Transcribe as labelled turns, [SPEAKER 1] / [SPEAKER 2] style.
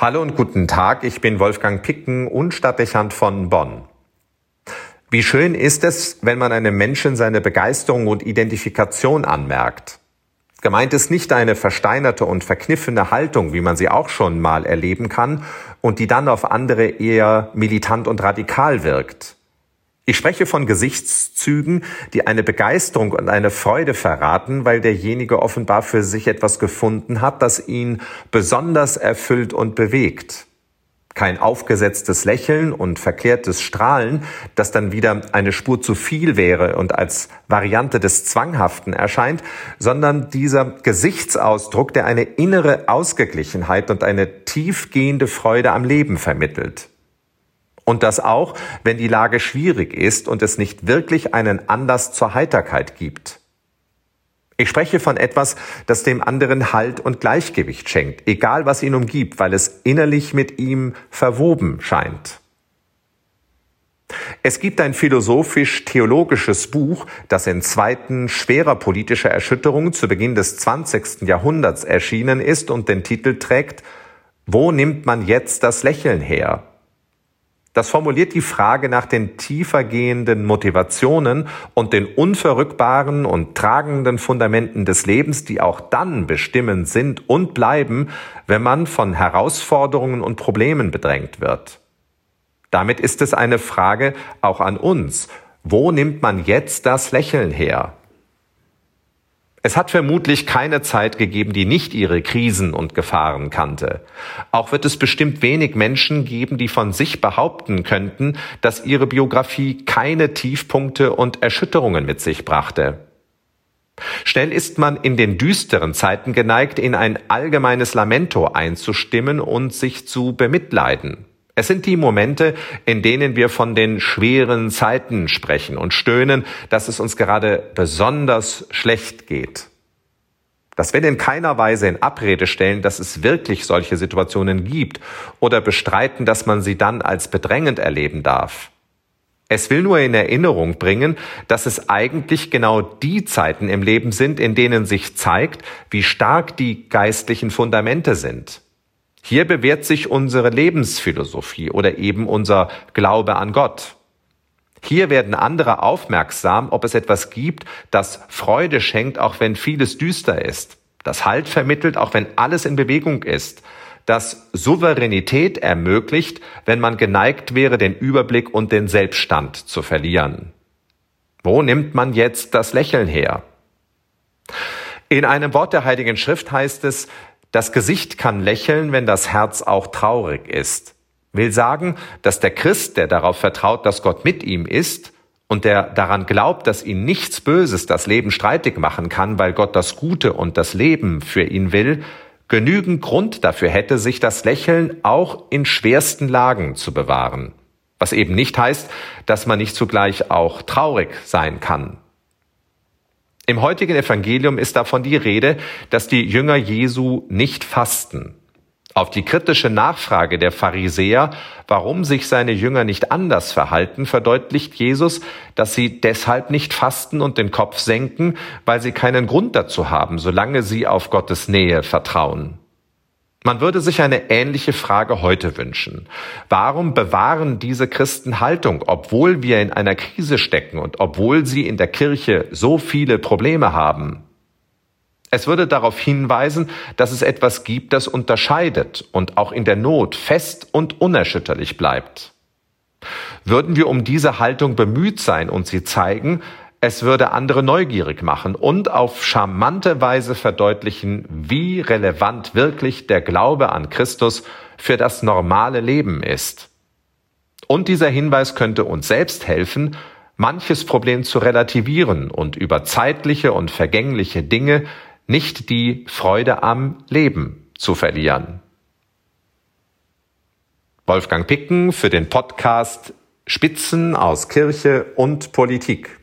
[SPEAKER 1] Hallo und guten Tag, ich bin Wolfgang Picken und Stadtdechant von Bonn. Wie schön ist es, wenn man einem Menschen seine Begeisterung und Identifikation anmerkt. Gemeint ist nicht eine versteinerte und verkniffene Haltung, wie man sie auch schon mal erleben kann und die dann auf andere eher militant und radikal wirkt. Ich spreche von Gesichtszügen, die eine Begeisterung und eine Freude verraten, weil derjenige offenbar für sich etwas gefunden hat, das ihn besonders erfüllt und bewegt. Kein aufgesetztes Lächeln und verkehrtes Strahlen, das dann wieder eine Spur zu viel wäre und als Variante des Zwanghaften erscheint, sondern dieser Gesichtsausdruck, der eine innere Ausgeglichenheit und eine tiefgehende Freude am Leben vermittelt. Und das auch, wenn die Lage schwierig ist und es nicht wirklich einen Anlass zur Heiterkeit gibt. Ich spreche von etwas, das dem anderen Halt und Gleichgewicht schenkt, egal was ihn umgibt, weil es innerlich mit ihm verwoben scheint. Es gibt ein philosophisch-theologisches Buch, das in Zweiten schwerer politischer Erschütterung zu Beginn des 20. Jahrhunderts erschienen ist und den Titel trägt Wo nimmt man jetzt das Lächeln her? Das formuliert die Frage nach den tiefer gehenden Motivationen und den unverrückbaren und tragenden Fundamenten des Lebens, die auch dann bestimmend sind und bleiben, wenn man von Herausforderungen und Problemen bedrängt wird. Damit ist es eine Frage auch an uns. Wo nimmt man jetzt das Lächeln her? Es hat vermutlich keine Zeit gegeben, die nicht ihre Krisen und Gefahren kannte. Auch wird es bestimmt wenig Menschen geben, die von sich behaupten könnten, dass ihre Biografie keine Tiefpunkte und Erschütterungen mit sich brachte. Schnell ist man in den düsteren Zeiten geneigt, in ein allgemeines Lamento einzustimmen und sich zu bemitleiden. Es sind die Momente, in denen wir von den schweren Zeiten sprechen und stöhnen, dass es uns gerade besonders schlecht geht. Das will in keiner Weise in Abrede stellen, dass es wirklich solche Situationen gibt oder bestreiten, dass man sie dann als bedrängend erleben darf. Es will nur in Erinnerung bringen, dass es eigentlich genau die Zeiten im Leben sind, in denen sich zeigt, wie stark die geistlichen Fundamente sind. Hier bewährt sich unsere Lebensphilosophie oder eben unser Glaube an Gott. Hier werden andere aufmerksam, ob es etwas gibt, das Freude schenkt, auch wenn vieles düster ist, das Halt vermittelt, auch wenn alles in Bewegung ist, das Souveränität ermöglicht, wenn man geneigt wäre, den Überblick und den Selbststand zu verlieren. Wo nimmt man jetzt das Lächeln her? In einem Wort der Heiligen Schrift heißt es, das Gesicht kann lächeln, wenn das Herz auch traurig ist. Will sagen, dass der Christ, der darauf vertraut, dass Gott mit ihm ist und der daran glaubt, dass ihn nichts Böses das Leben streitig machen kann, weil Gott das Gute und das Leben für ihn will, genügend Grund dafür hätte, sich das Lächeln auch in schwersten Lagen zu bewahren. Was eben nicht heißt, dass man nicht zugleich auch traurig sein kann. Im heutigen Evangelium ist davon die Rede, dass die Jünger Jesu nicht fasten. Auf die kritische Nachfrage der Pharisäer, warum sich seine Jünger nicht anders verhalten, verdeutlicht Jesus, dass sie deshalb nicht fasten und den Kopf senken, weil sie keinen Grund dazu haben, solange sie auf Gottes Nähe vertrauen. Man würde sich eine ähnliche Frage heute wünschen. Warum bewahren diese Christen Haltung, obwohl wir in einer Krise stecken und obwohl sie in der Kirche so viele Probleme haben? Es würde darauf hinweisen, dass es etwas gibt, das unterscheidet und auch in der Not fest und unerschütterlich bleibt. Würden wir um diese Haltung bemüht sein und sie zeigen, es würde andere neugierig machen und auf charmante Weise verdeutlichen, wie relevant wirklich der Glaube an Christus für das normale Leben ist. Und dieser Hinweis könnte uns selbst helfen, manches Problem zu relativieren und über zeitliche und vergängliche Dinge nicht die Freude am Leben zu verlieren. Wolfgang Picken für den Podcast Spitzen aus Kirche und Politik.